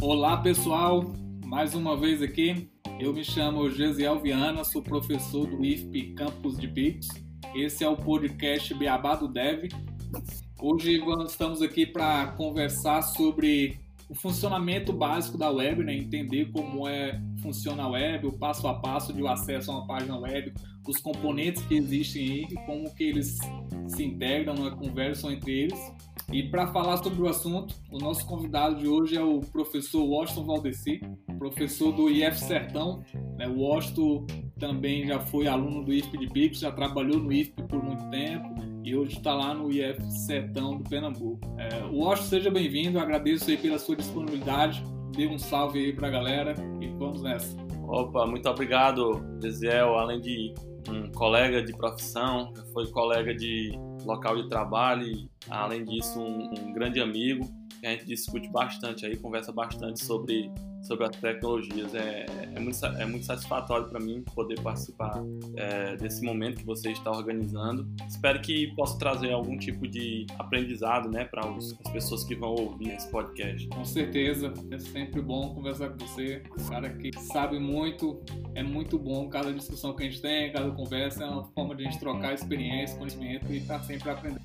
Olá pessoal, mais uma vez aqui. Eu me chamo Gesiel Viana, sou professor do IFP Campus de Pix. Esse é o podcast Beabá do Dev. Hoje estamos aqui para conversar sobre o funcionamento básico da web, né? entender como é funciona a web, o passo a passo de acesso a uma página web, os componentes que existem aí, como que eles se integram, né? conversam entre eles. E para falar sobre o assunto, o nosso convidado de hoje é o professor Washington Valdeci, professor do IF Sertão. Né? O Washington também já foi aluno do IFP de Pix, já trabalhou no IFP por muito tempo e hoje está lá no IF Sertão do Pernambuco. É, Washington, seja bem-vindo, agradeço aí pela sua disponibilidade, dê um salve aí para a galera e vamos nessa. Opa, muito obrigado, Desiel, além de um colega de profissão, foi colega de local de trabalho e, além disso, um, um grande amigo. A gente discute bastante aí, conversa bastante sobre sobre as tecnologias. É, é, muito, é muito satisfatório para mim poder participar é, desse momento que você está organizando. Espero que possa trazer algum tipo de aprendizado né, para as pessoas que vão ouvir esse podcast. Com certeza, é sempre bom conversar com você. Um cara que sabe muito, é muito bom. Cada discussão que a gente tem, cada conversa é uma forma de a gente trocar experiência, conhecimento e estar tá sempre aprendendo.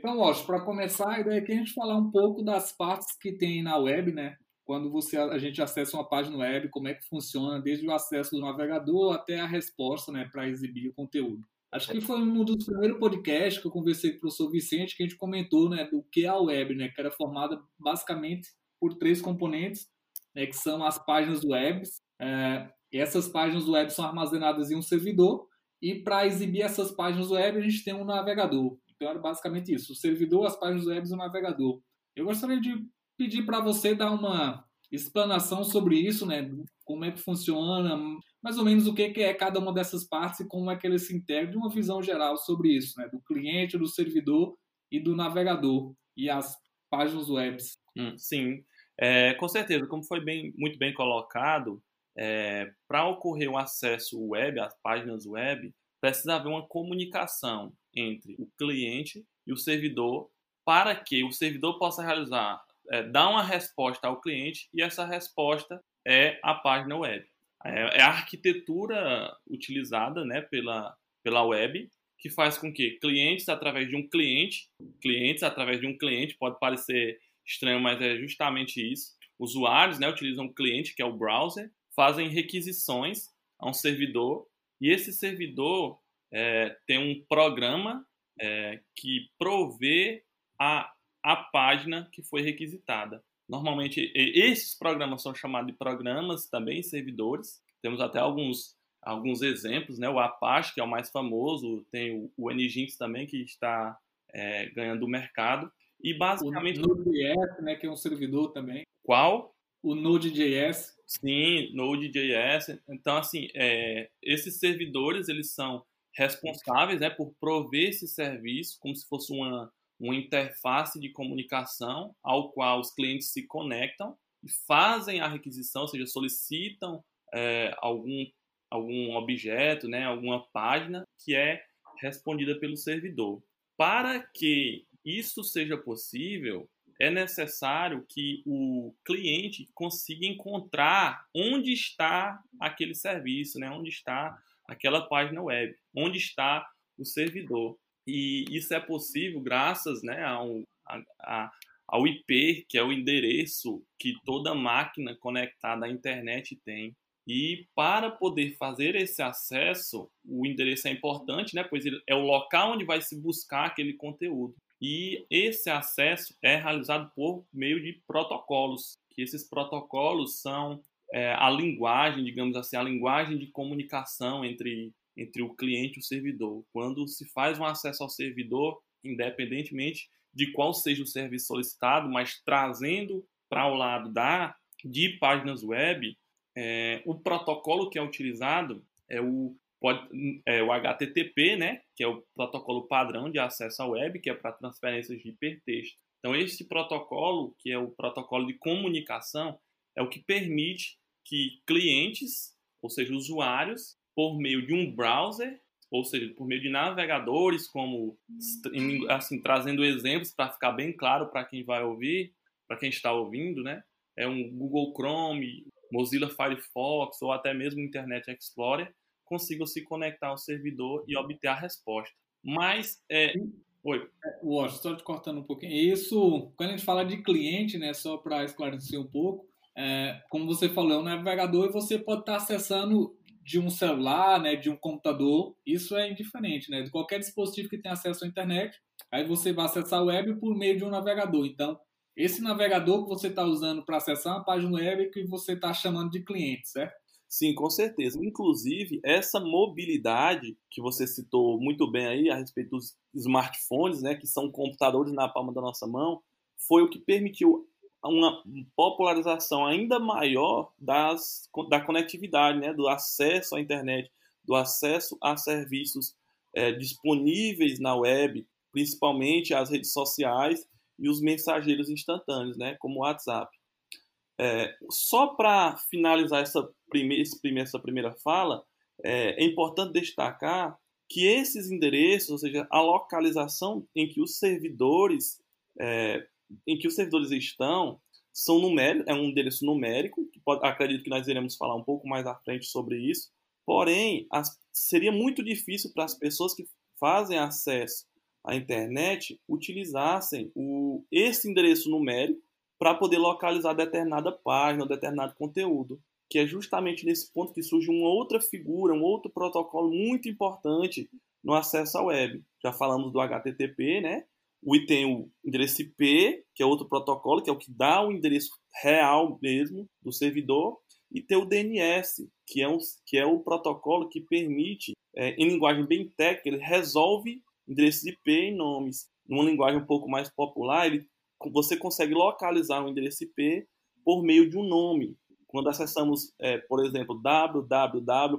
Então, Lógico, para começar, a ideia é a gente falar um pouco das partes que tem na web, né? Quando você, a gente acessa uma página web, como é que funciona, desde o acesso do navegador até a resposta né, para exibir o conteúdo. Acho que foi um dos primeiros podcasts que eu conversei com o professor Vicente que a gente comentou né, do que é a web, né, que era formada basicamente por três componentes, né, que são as páginas web. É, essas páginas web são armazenadas em um servidor e para exibir essas páginas web a gente tem um navegador. Então era basicamente isso: o servidor, as páginas web e o navegador. Eu gostaria de pedir para você dar uma explanação sobre isso, né? Como é que funciona, mais ou menos o que é cada uma dessas partes e como é que eles se integram, de uma visão geral sobre isso, né? Do cliente, do servidor e do navegador e as páginas web. Hum, sim, é, com certeza, como foi bem, muito bem colocado, é, para ocorrer o acesso web, às páginas web, precisa haver uma comunicação entre o cliente e o servidor para que o servidor possa realizar, é, dar uma resposta ao cliente e essa resposta é a página web. É, é a arquitetura utilizada né, pela, pela web que faz com que clientes através de um cliente, clientes através de um cliente, pode parecer estranho, mas é justamente isso. Usuários né, utilizam um cliente, que é o browser, fazem requisições a um servidor e esse servidor é, tem um programa é, que provê a, a página que foi requisitada. Normalmente, esses programas são chamados de programas também servidores. Temos até alguns, alguns exemplos, né? O Apache, que é o mais famoso, tem o, o Nginx também, que está é, ganhando o mercado. E basicamente. O Node.js, né, que é um servidor também. Qual? O Node.js. Sim, Node.js. Então, assim, é, esses servidores, eles são responsáveis né, por prover esse serviço como se fosse uma, uma interface de comunicação ao qual os clientes se conectam e fazem a requisição, ou seja, solicitam é, algum, algum objeto, né, alguma página que é respondida pelo servidor. Para que isso seja possível, é necessário que o cliente consiga encontrar onde está aquele serviço, né? onde está aquela página web, onde está o servidor. E isso é possível graças né, ao, a, ao IP, que é o endereço que toda máquina conectada à internet tem. E para poder fazer esse acesso, o endereço é importante, né, pois é o local onde vai se buscar aquele conteúdo. E esse acesso é realizado por meio de protocolos, que esses protocolos são é, a linguagem, digamos assim, a linguagem de comunicação entre, entre o cliente e o servidor. Quando se faz um acesso ao servidor, independentemente de qual seja o serviço solicitado, mas trazendo para o lado da de páginas web, é, o protocolo que é utilizado é o, pode, é o HTTP, né, que é o protocolo padrão de acesso à web, que é para transferências de hipertexto. Então, esse protocolo, que é o protocolo de comunicação, é o que permite que clientes, ou seja, usuários, por meio de um browser, ou seja, por meio de navegadores, como assim trazendo exemplos para ficar bem claro para quem vai ouvir, para quem está ouvindo, né? É um Google Chrome, Mozilla Firefox ou até mesmo Internet Explorer consigam se conectar ao servidor e obter a resposta. Mas é, Oi. Washington, é, só te cortando um pouquinho. Isso, quando a gente fala de cliente, né, só para esclarecer um pouco, é, como você falou, é um navegador e você pode estar acessando de um celular, né, de um computador. Isso é indiferente, né? De qualquer dispositivo que tenha acesso à internet, aí você vai acessar a web por meio de um navegador. Então, esse navegador que você está usando para acessar uma página web é que você está chamando de cliente, certo? Sim, com certeza. Inclusive, essa mobilidade que você citou muito bem aí a respeito dos smartphones, né, que são computadores na palma da nossa mão, foi o que permitiu uma popularização ainda maior das, da conectividade, né, do acesso à internet, do acesso a serviços é, disponíveis na web, principalmente as redes sociais e os mensageiros instantâneos, né, como o WhatsApp. É, só para finalizar essa primeira, essa primeira fala, é, é, importante destacar que esses endereços, ou seja, a localização em que os servidores, é, em que os servidores estão, são numéricos, é um endereço numérico, que pode, acredito que nós iremos falar um pouco mais à frente sobre isso. Porém, as, seria muito difícil para as pessoas que fazem acesso à internet utilizassem o, esse endereço numérico para poder localizar determinada página, determinado conteúdo, que é justamente nesse ponto que surge uma outra figura, um outro protocolo muito importante no acesso à web. Já falamos do HTTP, né? O tem o endereço IP, que é outro protocolo, que é o que dá o endereço real mesmo do servidor, e tem o DNS, que é, um, que é o protocolo que permite, é, em linguagem bem técnica, ele resolve endereços IP em nomes. Numa linguagem um pouco mais popular, ele você consegue localizar um endereço IP por meio de um nome. Quando acessamos, é, por exemplo, www.google.com,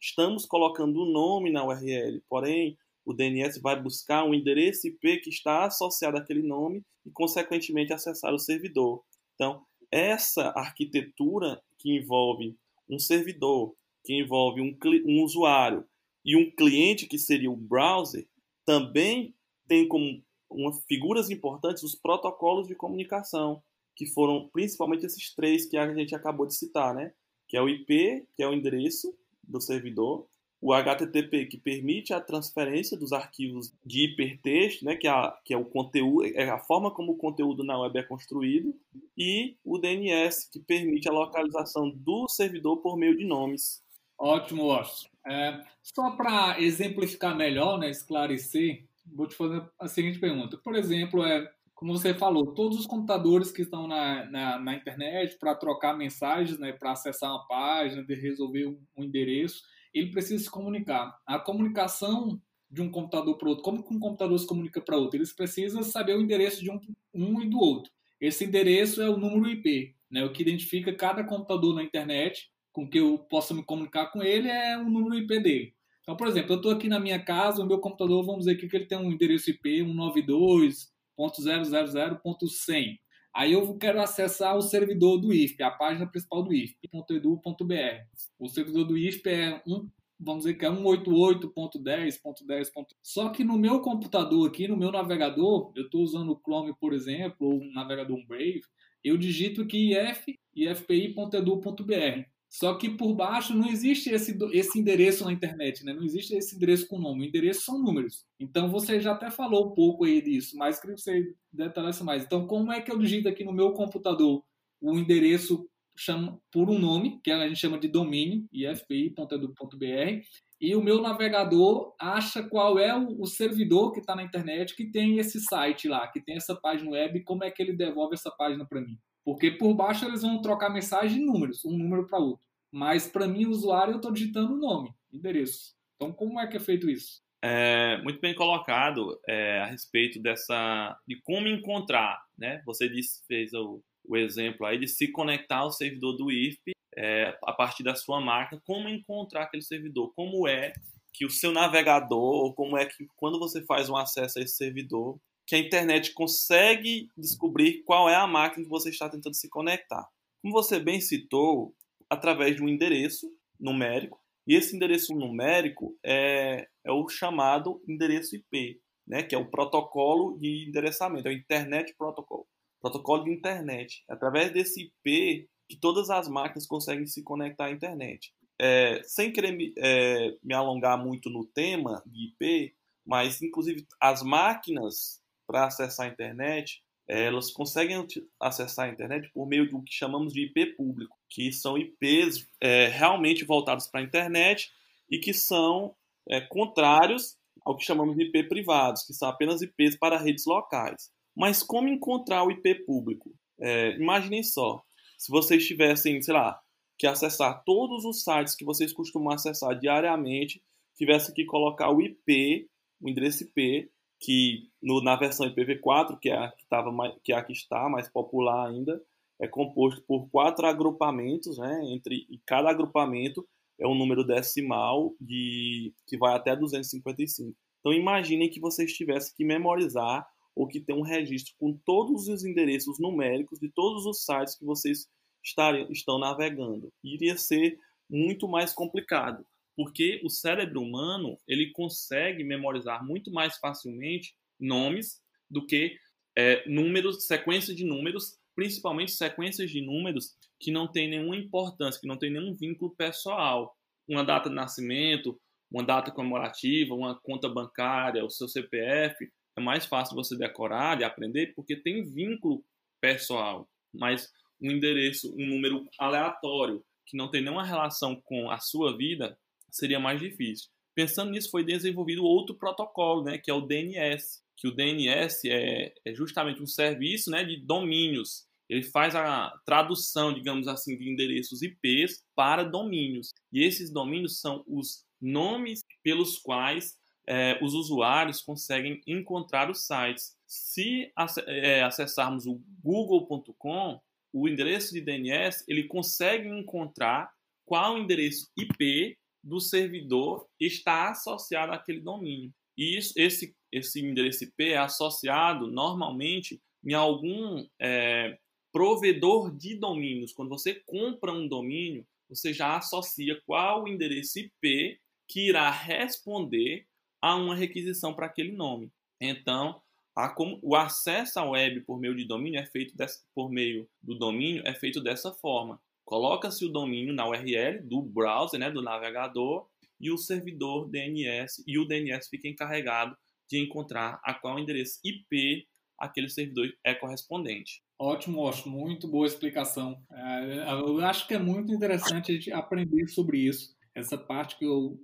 estamos colocando um nome na URL, porém o DNS vai buscar um endereço IP que está associado àquele nome e, consequentemente, acessar o servidor. Então, essa arquitetura que envolve um servidor, que envolve um, um usuário e um cliente, que seria o browser, também tem como uma, figuras importantes os protocolos de comunicação, que foram principalmente esses três que a gente acabou de citar, né? Que é o IP, que é o endereço do servidor, o HTTP, que permite a transferência dos arquivos de hipertexto, né, que, é a, que é o conteúdo, é a forma como o conteúdo na web é construído, e o DNS, que permite a localização do servidor por meio de nomes. Ótimo, Washington. É, só para exemplificar melhor, né, esclarecer, vou te fazer a seguinte pergunta. Por exemplo, é, como você falou, todos os computadores que estão na, na, na internet para trocar mensagens, né, para acessar uma página, de resolver um, um, endereço, ele precisa se comunicar. A comunicação de um computador para outro, como que um computador se comunica para outro? Eles precisam saber o endereço de um, um e do outro. Esse endereço é o número IP, né, o que identifica cada computador na internet com que eu possa me comunicar com ele é o número IP dele. Então, por exemplo, eu estou aqui na minha casa, o meu computador, vamos dizer que ele tem um endereço IP 192.000.100. Aí eu quero acessar o servidor do IFP, a página principal do IFP.edu.br. O servidor do IFP é um, vamos dizer que é 188.10.10. Só que no meu computador aqui, no meu navegador, eu estou usando o Chrome, por exemplo, ou um navegador Brave, eu digito aqui if ifpi.edu.br. Só que por baixo não existe esse, esse endereço na internet, né? Não existe esse endereço com nome. O endereço são números. Então você já até falou um pouco aí disso, mas queria que você detalhasse mais. Então, como é que eu digito aqui no meu computador o endereço chama, por um nome, que a gente chama de domínio, ifpi.edu.br, e o meu navegador acha qual é o, servidor que está na internet que tem esse site lá, que tem essa página web, como é que ele devolve essa página para mim. Porque por baixo eles vão trocar mensagem de números, um número para outro. Mas para mim, usuário, eu estou digitando o nome, endereço. Então, como é que é feito isso? É, muito bem colocado é, a respeito dessa de como encontrar, né? Você disse, fez o, o exemplo aí de se conectar ao servidor do IFP é, a partir da sua marca, como encontrar aquele servidor, como é que o seu navegador, como é que quando você faz um acesso a esse servidor, que a internet consegue descobrir qual é a máquina que você está tentando se conectar. Como você bem citou, através de um endereço numérico, E esse endereço numérico é, é o chamado endereço IP, né, que é o protocolo de endereçamento, é o Internet Protocol, protocolo de internet. Através desse IP que todas as máquinas conseguem se conectar à internet. É, sem querer me, é, me alongar muito no tema de IP, mas inclusive as máquinas para acessar a internet, elas conseguem acessar a internet por meio do que chamamos de IP público, que são IPs é, realmente voltados para a internet e que são é, contrários ao que chamamos de IP privados, que são apenas IPs para redes locais. Mas como encontrar o IP público? É, imaginem só, se vocês tivessem, sei lá, que acessar todos os sites que vocês costumam acessar diariamente, tivesse que colocar o IP, o endereço IP, que no, na versão IPv4, que é a que, tava mais, que é que está mais popular ainda, é composto por quatro agrupamentos, né? Entre e cada agrupamento é um número decimal de que vai até 255. Então imaginem que vocês tivessem que memorizar ou que ter um registro com todos os endereços numéricos de todos os sites que vocês estariam, estão navegando. Iria ser muito mais complicado, porque o cérebro humano ele consegue memorizar muito mais facilmente nomes do que é, números, sequências de números, principalmente sequências de números que não têm nenhuma importância, que não têm nenhum vínculo pessoal. Uma data de nascimento, uma data comemorativa, uma conta bancária, o seu CPF, é mais fácil você decorar e aprender porque tem vínculo pessoal. Mas um endereço, um número aleatório que não tem nenhuma relação com a sua vida, seria mais difícil. Pensando nisso, foi desenvolvido outro protocolo, né, que é o DNS, que o DNS é, é justamente um serviço né, de domínios. Ele faz a tradução, digamos assim, de endereços IPs para domínios. E esses domínios são os nomes pelos quais é, os usuários conseguem encontrar os sites. Se é, acessarmos o google.com, o endereço de DNS ele consegue encontrar qual endereço IP do servidor está associado àquele domínio. E isso, esse, esse endereço IP é associado normalmente em algum é, provedor de domínios. Quando você compra um domínio, você já associa qual o endereço IP que irá responder a uma requisição para aquele nome. Então, a, o acesso à web por meio de domínio é feito por meio do domínio é feito dessa forma. Coloca-se o domínio na URL do browser, né, do navegador, e o servidor DNS, e o DNS fica encarregado de encontrar a qual endereço IP aquele servidor é correspondente. Ótimo, ótimo, muito boa explicação. É, eu acho que é muito interessante a gente aprender sobre isso essa parte que eu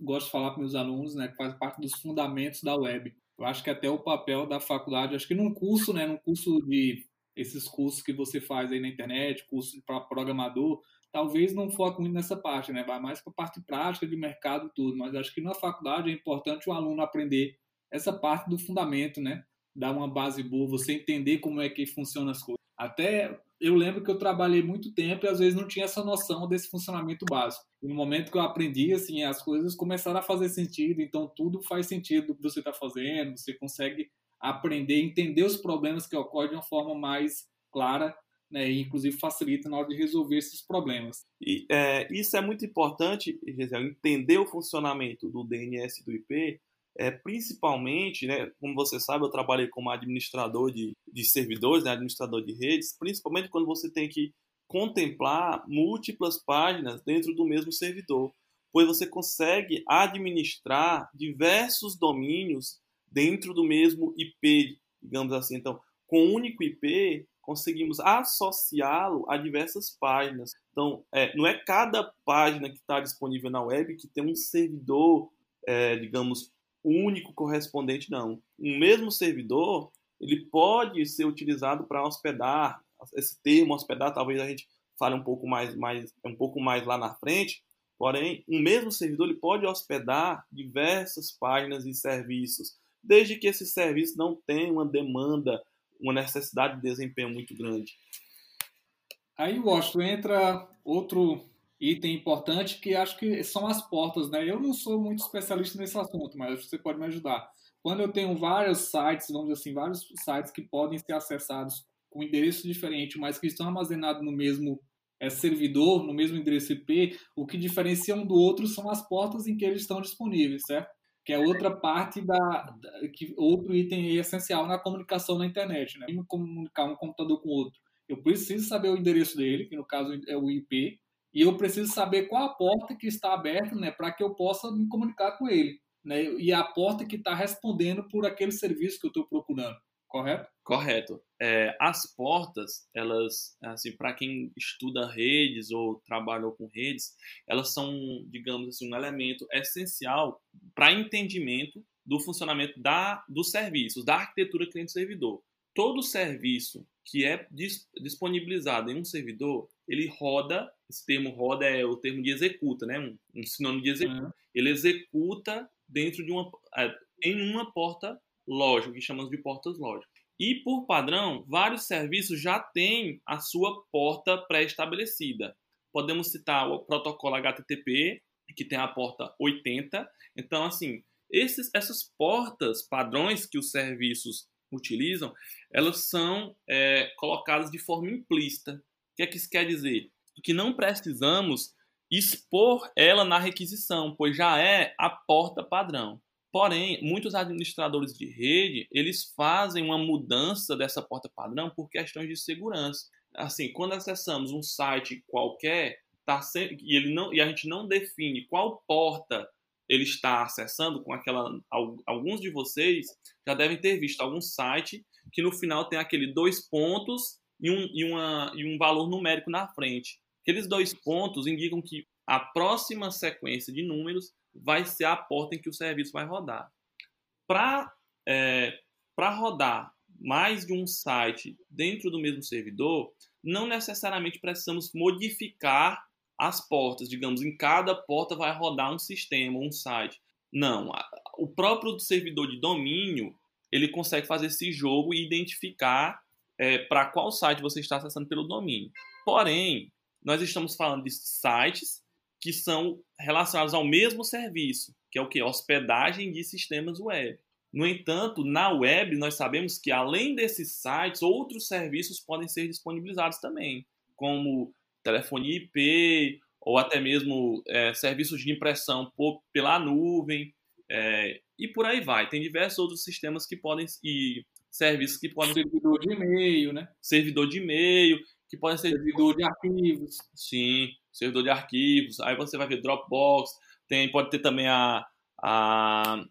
gosto de falar para meus alunos, né, que faz parte dos fundamentos da web. Eu acho que até o papel da faculdade, acho que num curso, né, num curso de esses cursos que você faz aí na internet, curso para programador, talvez não foque muito nessa parte, né, vai mais para a parte prática de mercado tudo, mas acho que na faculdade é importante o aluno aprender essa parte do fundamento, né, dar uma base boa, você entender como é que funcionam as coisas. Até eu lembro que eu trabalhei muito tempo e às vezes não tinha essa noção desse funcionamento básico. E no momento que eu aprendi, assim, as coisas começaram a fazer sentido, então tudo faz sentido do que você está fazendo, você consegue aprender, entender os problemas que ocorrem de uma forma mais clara, né, e inclusive facilita na hora de resolver esses problemas. E é, isso é muito importante, Gisele, entender o funcionamento do DNS do IP, é, principalmente, né, como você sabe, eu trabalhei como administrador de, de servidores, né, administrador de redes, principalmente quando você tem que contemplar múltiplas páginas dentro do mesmo servidor, pois você consegue administrar diversos domínios dentro do mesmo IP, digamos assim. Então, com um único IP, conseguimos associá-lo a diversas páginas. Então, é, não é cada página que está disponível na web que tem um servidor, é, digamos, único correspondente, não. Um mesmo servidor, ele pode ser utilizado para hospedar, esse termo hospedar, talvez a gente fale um pouco mais, mais, um pouco mais lá na frente, porém, um mesmo servidor ele pode hospedar diversas páginas e serviços, desde que esse serviço não tenha uma demanda, uma necessidade de desempenho muito grande. Aí, Washington, entra outro item importante que acho que são as portas, né? Eu não sou muito especialista nesse assunto, mas você pode me ajudar. Quando eu tenho vários sites, vamos dizer assim, vários sites que podem ser acessados com endereço diferente, mas que estão armazenados no mesmo é servidor no mesmo endereço IP, o que diferencia um do outro são as portas em que eles estão disponíveis, certo? Que é outra parte da, da que outro item essencial na comunicação na internet, né? Comunicar um computador com outro. Eu preciso saber o endereço dele, que no caso é o IP, e eu preciso saber qual a porta que está aberta, né, para que eu possa me comunicar com ele, né? E a porta que está respondendo por aquele serviço que eu estou procurando, correto? Correto. É, as portas, elas, assim, para quem estuda redes ou trabalhou com redes, elas são, digamos assim, um elemento essencial para entendimento do funcionamento da, dos serviços, da arquitetura cliente-servidor. Todo serviço que é disponibilizado em um servidor, ele roda, esse termo roda é o termo de executa, né? um, um sinônimo de executa. Uhum. Ele executa dentro de uma, é, em uma porta lógica, que chamamos de portas lógicas. E por padrão, vários serviços já têm a sua porta pré-estabelecida. Podemos citar o protocolo HTTP, que tem a porta 80. Então, assim, esses, essas portas padrões que os serviços utilizam, elas são é, colocadas de forma implícita. O que é que isso quer dizer? Que não precisamos expor ela na requisição, pois já é a porta padrão. Porém, muitos administradores de rede, eles fazem uma mudança dessa porta padrão por questões de segurança. Assim, quando acessamos um site qualquer, tá e, ele não, e a gente não define qual porta ele está acessando com aquela alguns de vocês já devem ter visto algum site que no final tem aquele dois pontos e um, e, uma, e um valor numérico na frente. Aqueles dois pontos indicam que a próxima sequência de números vai ser a porta em que o serviço vai rodar. Para é, rodar mais de um site dentro do mesmo servidor, não necessariamente precisamos modificar as portas. Digamos, em cada porta vai rodar um sistema, um site. Não, o próprio servidor de domínio ele consegue fazer esse jogo e identificar é, para qual site você está acessando pelo domínio. Porém, nós estamos falando de sites que são relacionados ao mesmo serviço, que é o que? Hospedagem de sistemas web. No entanto, na web, nós sabemos que além desses sites, outros serviços podem ser disponibilizados também, como telefonia IP, ou até mesmo é, serviços de impressão por, pela nuvem, é, e por aí vai. Tem diversos outros sistemas que podem e serviços que podem servidor de e-mail, né? Servidor de e-mail que podem ser servidor de arquivos. Sim, servidor de arquivos. Aí você vai ver Dropbox. Tem pode ter também a, a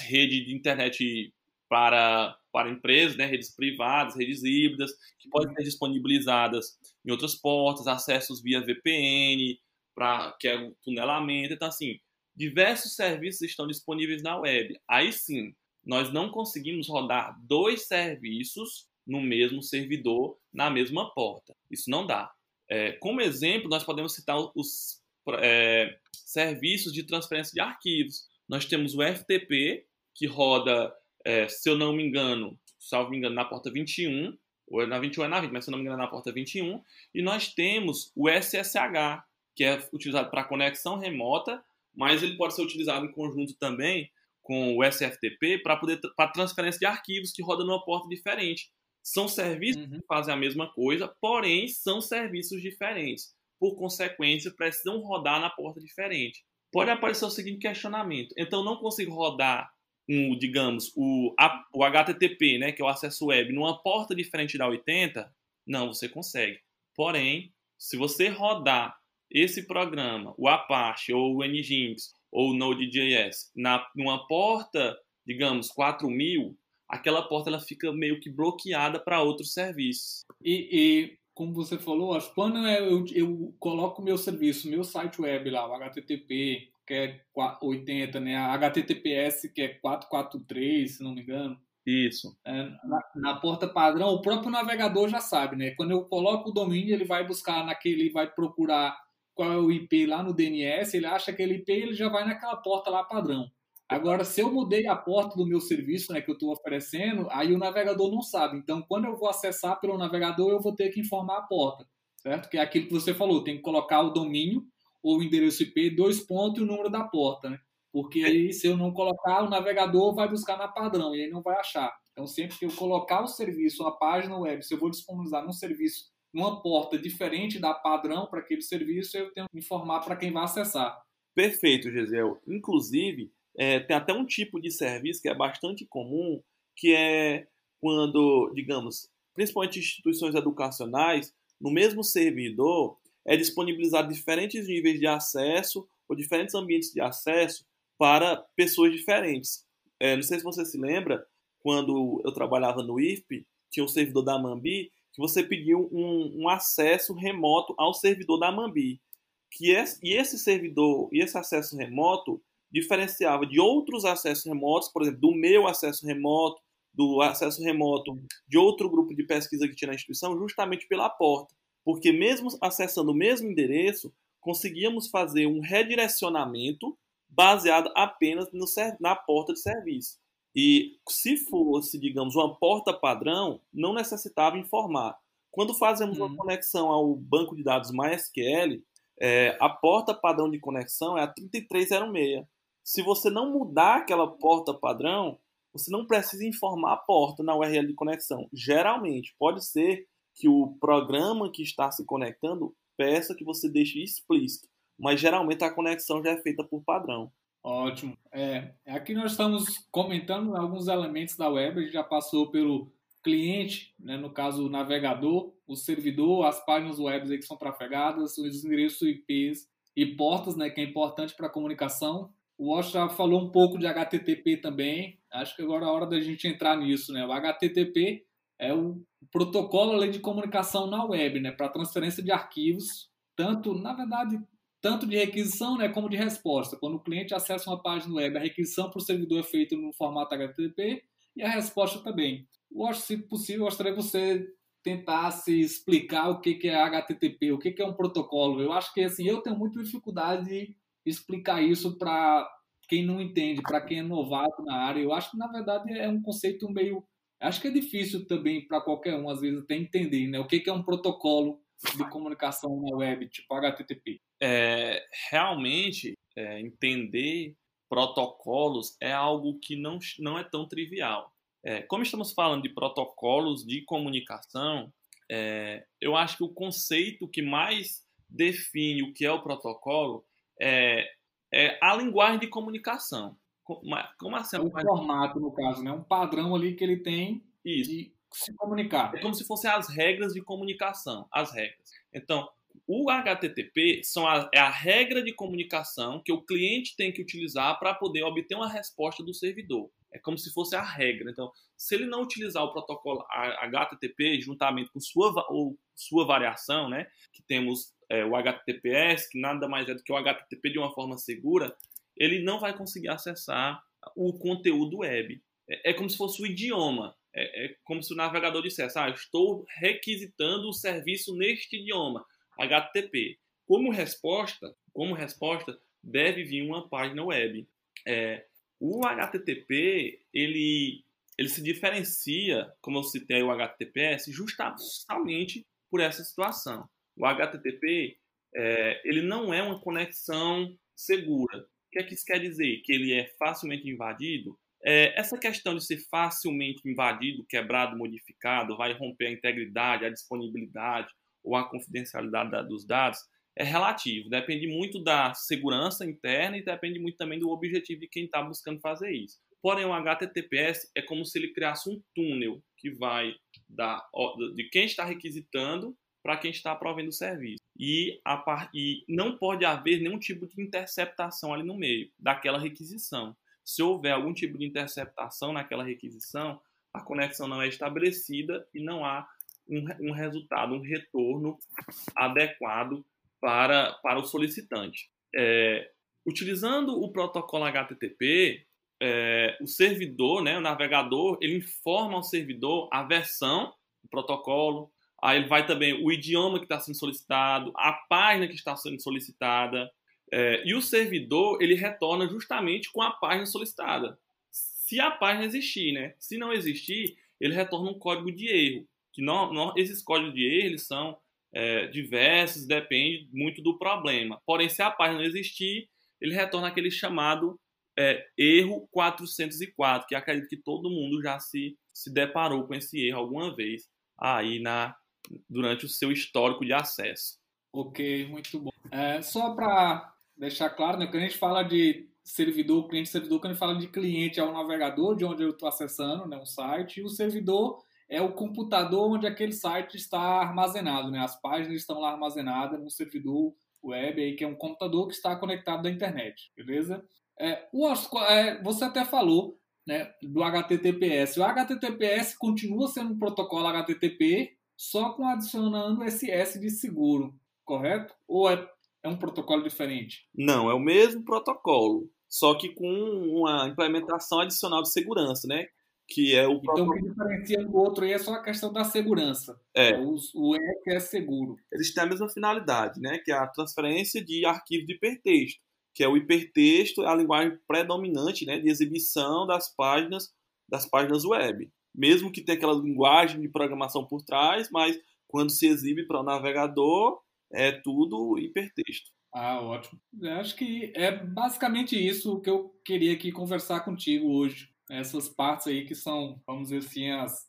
rede de internet para para empresas, né, redes privadas, redes híbridas, que podem ser disponibilizadas em outras portas, acessos via VPN, para que é o tunelamento. Então, assim, diversos serviços estão disponíveis na web. Aí sim, nós não conseguimos rodar dois serviços no mesmo servidor, na mesma porta. Isso não dá. É, como exemplo, nós podemos citar os é, serviços de transferência de arquivos. Nós temos o FTP, que roda é, se eu não me engano, salvo me engano, na porta 21, ou é na 21 é na 20, mas se eu não me engano é na porta 21, e nós temos o SSH, que é utilizado para conexão remota, mas ele pode ser utilizado em conjunto também com o SFTP para poder para transferência de arquivos que roda numa porta diferente. São serviços uhum. que fazem a mesma coisa, porém são serviços diferentes. Por consequência, precisam rodar na porta diferente. Pode aparecer o seguinte questionamento: então não consigo rodar um, digamos, o, a, o HTTP, né, que é o acesso web, numa porta diferente da 80, não, você consegue. Porém, se você rodar esse programa, o Apache ou o Nginx ou o Node.js, na numa porta, digamos, 4000, aquela porta ela fica meio que bloqueada para outros serviços. E, e, como você falou, quando eu, eu coloco meu serviço, meu site web lá, o HTTP, que é 80, né? A HTTPS, que é 443, se não me engano. Isso. É, na, na, porta padrão, o próprio navegador já sabe, né? Quando eu coloco o domínio, ele vai buscar naquele, vai procurar qual é o IP lá no DNS, ele acha aquele IP, ele já vai naquela porta lá padrão. Agora, se eu mudei a porta do meu serviço, né, que eu estou oferecendo, aí o navegador não sabe. Então, quando eu vou acessar pelo navegador, eu vou ter que informar a porta, certo? Que é aquilo que você falou, tem que colocar o domínio ou o endereço IP, dois pontos e o número da porta, né? Porque aí, se eu não colocar, o navegador vai buscar na padrão e aí não vai achar. Então, sempre que eu colocar o serviço, a página web, se eu vou disponibilizar num serviço uma porta diferente da padrão para aquele serviço, eu tenho que informar para quem vai acessar. Perfeito, Gisel. Inclusive, é, tem até um tipo de serviço que é bastante comum, que é quando, digamos, principalmente instituições educacionais, no mesmo servidor, é disponibilizado diferentes níveis de acesso ou diferentes ambientes de acesso para pessoas diferentes. É, não sei se você se lembra, quando eu trabalhava no IFP, tinha um servidor da Mambi, que você pediu um, um acesso remoto ao servidor da Mambi. Que é, e esse servidor e esse acesso remoto diferenciava de outros acessos remotos, por exemplo, do meu acesso remoto, do acesso remoto de outro grupo de pesquisa que tinha na instituição, justamente pela porta. Porque mesmo acessando o mesmo endereço, conseguíamos fazer um redirecionamento baseado apenas no, na porta de serviço. E se fosse, digamos, uma porta padrão, não necessitava informar. Quando fazemos uma uhum. conexão ao banco de dados MySQL, é, a porta padrão de conexão é a 3306. Se você não mudar aquela porta padrão, você não precisa informar a porta na URL de conexão. Geralmente, pode ser que o programa que está se conectando peça que você deixe explícito, mas geralmente a conexão já é feita por padrão. Ótimo. É, aqui nós estamos comentando alguns elementos da web, a gente já passou pelo cliente, né, no caso o navegador, o servidor, as páginas web que são trafegadas, os endereços IPs e portas, né, que é importante para a comunicação. O Wash já falou um pouco de HTTP também, acho que agora é a hora da gente entrar nisso. Né? O HTTP é o protocolo além de comunicação na web, né, para transferência de arquivos, tanto, na verdade, tanto de requisição né, como de resposta. Quando o cliente acessa uma página web, a requisição para o servidor é feita no formato HTTP e a resposta também. Eu acho, se possível, eu gostaria que você tentasse explicar o que é HTTP, o que é um protocolo. Eu acho que assim, eu tenho muita dificuldade de explicar isso para quem não entende, para quem é novato na área. Eu acho que, na verdade, é um conceito meio. Acho que é difícil também para qualquer um, às vezes, até entender né? o que é um protocolo de comunicação na web, tipo HTTP. É, realmente, é, entender protocolos é algo que não, não é tão trivial. É, como estamos falando de protocolos de comunicação, é, eu acho que o conceito que mais define o que é o protocolo é, é a linguagem de comunicação. Como assim? O formato, no caso, né? Um padrão ali que ele tem Isso. de se comunicar. É como se fossem as regras de comunicação, as regras. Então, o HTTP são a, é a regra de comunicação que o cliente tem que utilizar para poder obter uma resposta do servidor. É como se fosse a regra. Então, se ele não utilizar o protocolo HTTP juntamente com sua, ou sua variação, né, que temos é, o HTTPS, que nada mais é do que o HTTP de uma forma segura, ele não vai conseguir acessar o conteúdo web. É, é como se fosse o idioma. É, é, como se o navegador dissesse: ah, estou requisitando o serviço neste idioma, HTTP. Como resposta, como resposta, deve vir uma página web. É, o HTTP ele, ele se diferencia, como eu citei o HTTPS, justamente por essa situação. O HTTP é, ele não é uma conexão segura. O que é que isso quer dizer? Que ele é facilmente invadido? É, essa questão de ser facilmente invadido, quebrado, modificado, vai romper a integridade, a disponibilidade ou a confidencialidade dos dados, é relativo. Depende muito da segurança interna e depende muito também do objetivo de quem está buscando fazer isso. Porém, o HTTPS é como se ele criasse um túnel que vai da, de quem está requisitando para quem está provendo o serviço. E, a, e não pode haver nenhum tipo de interceptação ali no meio daquela requisição. Se houver algum tipo de interceptação naquela requisição, a conexão não é estabelecida e não há um, um resultado, um retorno adequado para, para o solicitante. É, utilizando o protocolo HTTP, é, o servidor, né, o navegador, ele informa ao servidor a versão do protocolo, aí vai também o idioma que está sendo solicitado, a página que está sendo solicitada, é, e o servidor ele retorna justamente com a página solicitada. Se a página existir, né? Se não existir, ele retorna um código de erro. Que não, não esses códigos de erro eles são é, diversos, depende muito do problema. Porém, se a página não existir, ele retorna aquele chamado é, erro 404, que acredito que todo mundo já se, se deparou com esse erro alguma vez aí na, durante o seu histórico de acesso. Ok, muito bom. É, só para deixar claro, né, quando a gente fala de servidor, cliente-servidor, quando a gente fala de cliente é o navegador de onde eu estou acessando né, um site, e o servidor é o computador onde aquele site está armazenado, né? As páginas estão lá armazenadas no servidor web aí que é um computador que está conectado à internet, beleza? É, o, é, você até falou né, do HTTPS. O HTTPS continua sendo um protocolo HTTP, só com adicionando SS de seguro, correto? Ou é, é um protocolo diferente? Não, é o mesmo protocolo, só que com uma implementação adicional de segurança, né? que é o Então, o que diferencia do outro aí é só a questão da segurança. É. O, o EC é seguro. Eles têm a mesma finalidade, né? Que é a transferência de arquivo de hipertexto, que é o hipertexto, a linguagem predominante, né, de exibição das páginas das páginas web. Mesmo que tenha aquela linguagem de programação por trás, mas quando se exibe para o navegador, é tudo hipertexto. Ah, ótimo. Eu acho que é basicamente isso que eu queria aqui conversar contigo hoje essas partes aí que são, vamos dizer assim, as,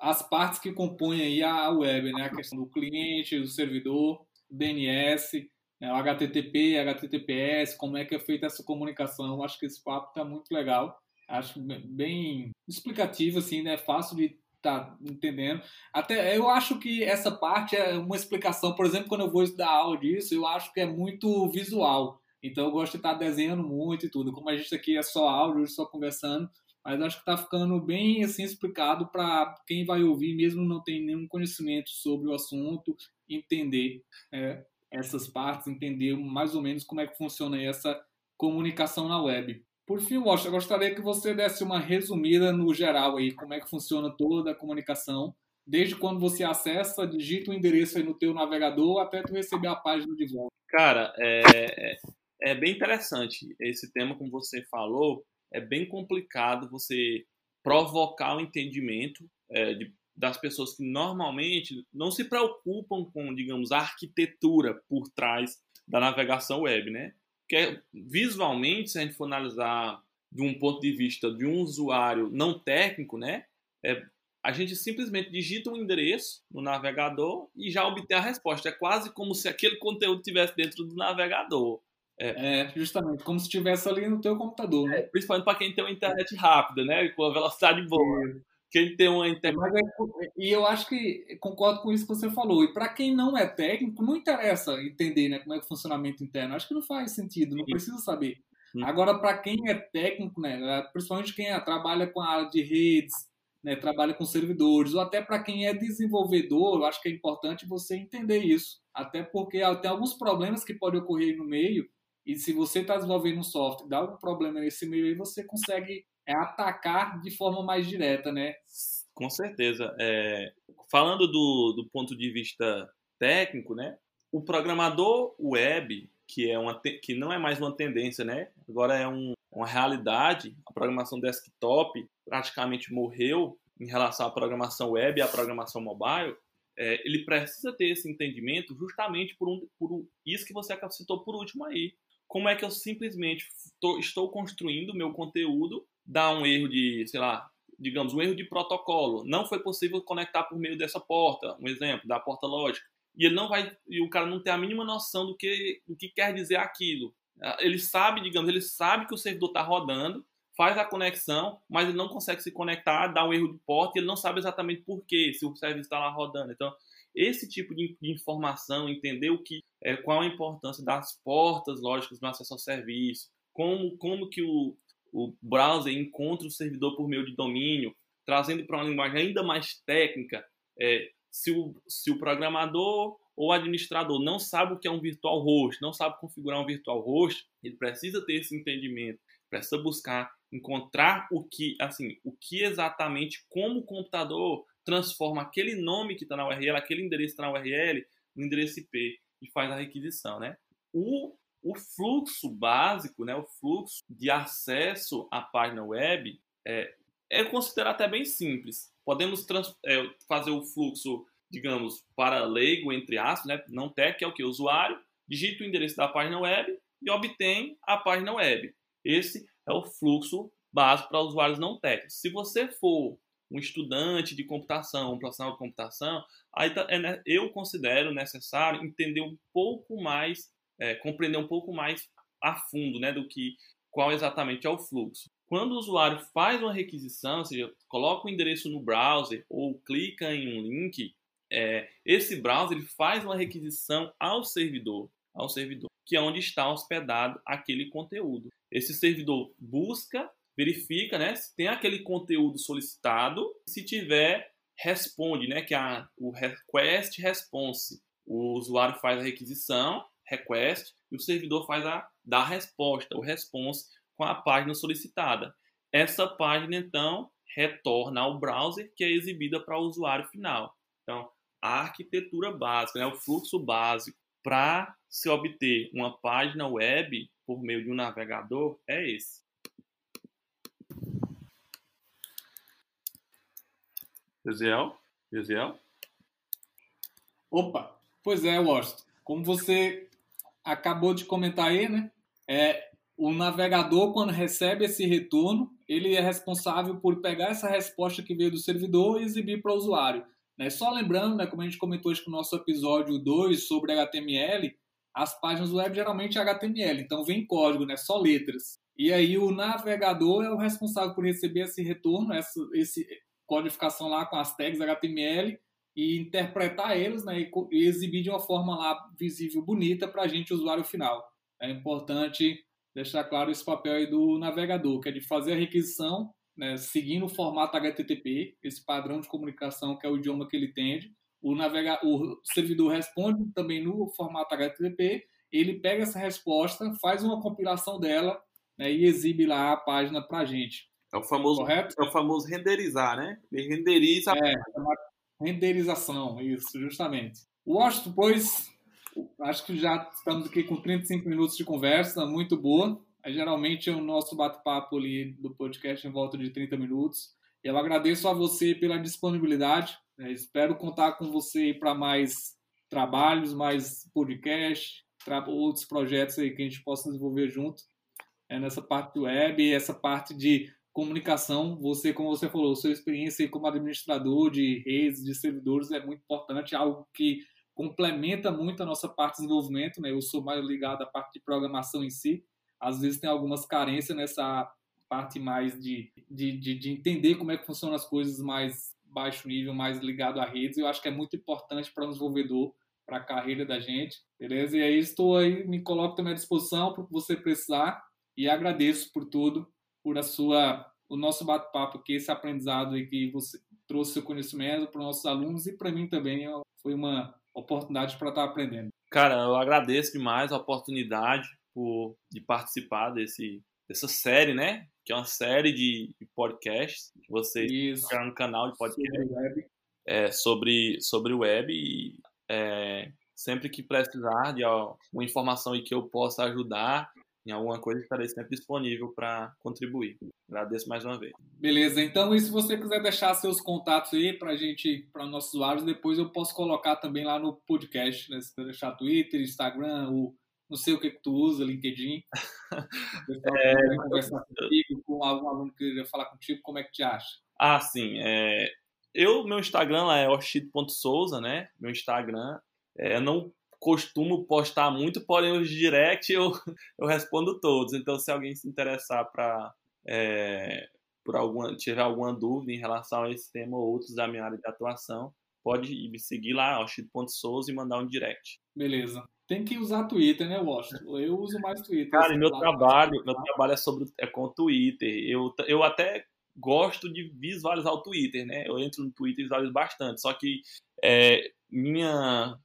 as partes que compõem aí a web, né? A questão do cliente, do servidor, DNS, né? o HTTP, HTTPS, como é que é feita essa comunicação. Eu acho que esse papo está muito legal. Acho bem explicativo, assim, né? Fácil de tá entendendo. Até eu acho que essa parte é uma explicação, por exemplo, quando eu vou estudar aula disso, eu acho que é muito visual. Então eu gosto de estar desenhando muito e tudo. Como a gente aqui é só áudio, só conversando, mas acho que está ficando bem assim explicado para quem vai ouvir, mesmo não tem nenhum conhecimento sobre o assunto, entender é, essas partes, entender mais ou menos como é que funciona essa comunicação na web. Por fim, Walsh, eu gostaria que você desse uma resumida no geral aí, como é que funciona toda a comunicação, desde quando você acessa, digita o endereço aí no teu navegador até tu receber a página de volta. Cara, é, é, é bem interessante esse tema, como você falou, é bem complicado você provocar o entendimento é, de, das pessoas que normalmente não se preocupam com, digamos, a arquitetura por trás da navegação web, né? Porque visualmente, se a gente for analisar de um ponto de vista de um usuário não técnico, né? É, a gente simplesmente digita um endereço no navegador e já obtém a resposta. É quase como se aquele conteúdo estivesse dentro do navegador. É, é, justamente, como se estivesse ali no teu computador, né? É, principalmente para quem tem uma internet rápida, né? Com a velocidade boa. Quem tem uma internet. É, e eu acho que concordo com isso que você falou. E para quem não é técnico, não interessa entender né, como é o funcionamento interno. Acho que não faz sentido, não Sim. precisa saber. Sim. Agora, para quem é técnico, né, principalmente quem trabalha com a área de redes, né, trabalha com servidores, ou até para quem é desenvolvedor, eu acho que é importante você entender isso. Até porque tem alguns problemas que podem ocorrer no meio e se você está desenvolvendo um software, dá algum problema nesse meio aí, você consegue é, atacar de forma mais direta, né? Com certeza. É, falando do, do ponto de vista técnico, né? O programador web, que, é uma, que não é mais uma tendência, né? Agora é um, uma realidade. A programação desktop praticamente morreu em relação à programação web e à programação mobile. É, ele precisa ter esse entendimento justamente por, um, por isso que você citou por último aí, como é que eu simplesmente tô, estou construindo meu conteúdo, dá um erro de, sei lá, digamos, um erro de protocolo. Não foi possível conectar por meio dessa porta, um exemplo, da porta lógica. E ele não vai, e o cara não tem a mínima noção do que, do que quer dizer aquilo. Ele sabe, digamos, ele sabe que o servidor está rodando, faz a conexão, mas ele não consegue se conectar, dá um erro de porta e ele não sabe exatamente por quê, se o serviço está lá rodando. Então, esse tipo de, de informação, entender o que, é, qual a importância das portas lógicas no acesso ao serviço, como, como que o, o browser encontra o servidor por meio de domínio, trazendo para uma linguagem ainda mais técnica, é, se, o, se o programador ou administrador não sabe o que é um virtual host, não sabe configurar um virtual host, ele precisa ter esse entendimento, precisa buscar encontrar o que, assim, o que exatamente como o computador transforma aquele nome que está na URL, aquele endereço que está na URL, no endereço IP e faz a requisição, né? O, o fluxo básico, né, o fluxo de acesso à página web é, é considerado até bem simples. Podemos trans, é, fazer o fluxo, digamos, para leigo, entre aspas, né, não tech, é o que? O usuário digita o endereço da página web e obtém a página web. Esse é o fluxo básico para usuários não técnicos. Se você for um estudante de computação, um profissional de computação, aí tá, é, eu considero necessário entender um pouco mais, é, compreender um pouco mais a fundo, né, do que qual exatamente é o fluxo. Quando o usuário faz uma requisição, ou seja, coloca o endereço no browser ou clica em um link, é, esse browser ele faz uma requisição ao servidor, ao servidor, que é onde está hospedado aquele conteúdo. Esse servidor busca, verifica, né, se tem aquele conteúdo solicitado, se tiver responde, né, que é o request response. O usuário faz a requisição, request, e o servidor faz a da resposta, o response com a página solicitada. Essa página então retorna ao browser que é exibida para o usuário final. Então, a arquitetura básica, né, o fluxo básico para se obter uma página web por meio de um navegador é esse. Gesiel? Gesiel? Opa! Pois é, Washington. Como você acabou de comentar aí, né? É, o navegador, quando recebe esse retorno, ele é responsável por pegar essa resposta que veio do servidor e exibir para o usuário. Né? Só lembrando, né, como a gente comentou hoje no nosso episódio 2 sobre HTML, as páginas web geralmente é HTML, então vem código, né, só letras. E aí o navegador é o responsável por receber esse retorno, essa esse codificação lá com as tags HTML e interpretar eles né, e exibir de uma forma lá visível, bonita para a gente, usuário final. É importante deixar claro esse papel aí do navegador, que é de fazer a requisição né, seguindo o formato HTTP, esse padrão de comunicação que é o idioma que ele entende. O, navega o servidor responde também no formato HTTP, ele pega essa resposta, faz uma compilação dela né, e exibe lá a página para a gente. É o famoso, Correto? é o famoso renderizar, né? Ele renderiza. É, renderização, isso, justamente. Washington, pois, acho que já estamos aqui com 35 minutos de conversa, muito boa. Geralmente o nosso bate-papo ali do podcast em volta de 30 minutos. Eu agradeço a você pela disponibilidade. Né? Espero contar com você para mais trabalhos, mais podcast, outros projetos aí que a gente possa desenvolver junto é, nessa parte do web, essa parte de comunicação. Você, como você falou, sua experiência como administrador de redes, de servidores é muito importante, algo que complementa muito a nossa parte de desenvolvimento. Né? Eu sou mais ligado à parte de programação em si, às vezes tem algumas carências nessa parte mais de, de, de, de entender como é que funcionam as coisas mais baixo nível, mais ligado a redes. Eu acho que é muito importante para o desenvolvedor, para a carreira da gente, beleza? E aí estou aí, me coloco também à disposição para o que você precisar e agradeço por tudo, por a sua, o nosso bate-papo aqui, esse aprendizado aí que você trouxe seu conhecimento para os nossos alunos e para mim também foi uma oportunidade para estar aprendendo. Cara, eu agradeço demais a oportunidade por, de participar desse, dessa série, né? Que é uma série de, de podcasts que vocês criaram no canal de podcast sobre web, é, sobre, sobre web e é, sempre que precisar de uma informação e que eu possa ajudar em alguma coisa, estarei sempre disponível para contribuir. Agradeço mais uma vez. Beleza, então e se você quiser deixar seus contatos aí para gente, para nossos usuários, depois eu posso colocar também lá no podcast, né? Se deixar Twitter, Instagram, o não sei o que, que tu usa, LinkedIn. é, conversar contigo, com algum aluno que queria falar contigo, como é que te acha? Ah, sim. É... Eu, meu Instagram lá é oshito.souza, né? Meu Instagram. É, eu não costumo postar muito, porém os direct eu, eu respondo todos. Então, se alguém se interessar para é, por alguma tiver alguma dúvida em relação a esse tema ou outros da minha área de atuação, pode me seguir lá, oshito.souza e mandar um direct. Beleza. Tem que usar Twitter, né, Washington? Eu uso mais Twitter. Cara, meu trabalho, meu trabalho é sobre é com Twitter. Eu, eu até gosto de visualizar o Twitter, né? Eu entro no Twitter e visualizo bastante. Só que é, minha,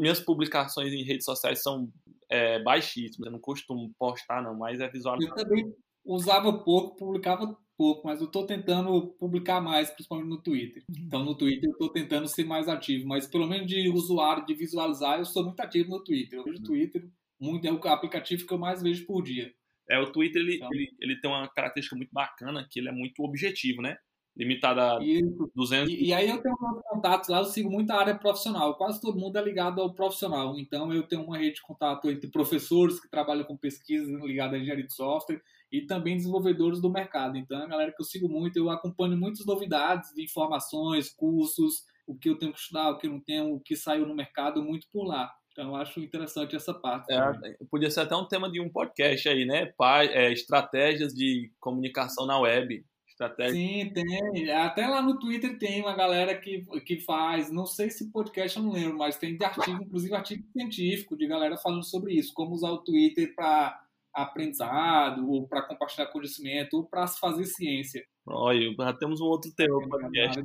minhas publicações em redes sociais são é, baixíssimas. Eu não costumo postar, não, mas é visualizar. Eu também usava pouco, publicava pouco, mas eu estou tentando publicar mais, principalmente no Twitter. Uhum. Então, no Twitter eu estou tentando ser mais ativo, mas pelo menos de usuário, de visualizar, eu sou muito ativo no Twitter. Eu vejo o uhum. Twitter, muito, é o aplicativo que eu mais vejo por dia. É, o Twitter ele, então, ele, ele tem uma característica muito bacana, que ele é muito objetivo, né? Limitada a Isso. 200. E, e aí eu tenho meus contatos lá, eu sigo muita área profissional. Quase todo mundo é ligado ao profissional. Então eu tenho uma rede de contato entre professores que trabalham com pesquisa ligada à engenharia de software e também desenvolvedores do mercado. Então é a galera que eu sigo muito, eu acompanho muitas novidades de informações, cursos, o que eu tenho que estudar, o que eu não tenho, o que saiu no mercado, muito por lá. Então, eu acho interessante essa parte. É, podia ser até um tema de um podcast aí, né? Pa, é, estratégias de comunicação na web. Estratégia. Sim, tem. Até lá no Twitter tem uma galera que, que faz, não sei se podcast eu não lembro, mas tem de artigo, inclusive artigo científico, de galera falando sobre isso, como usar o Twitter para aprendizado, ou para compartilhar conhecimento, ou para fazer ciência. Olha, já temos um outro tema podcast.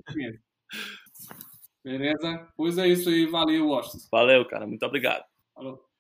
Beleza? Pois é isso aí. Valeu, Washington. Valeu, cara. Muito obrigado. Falou.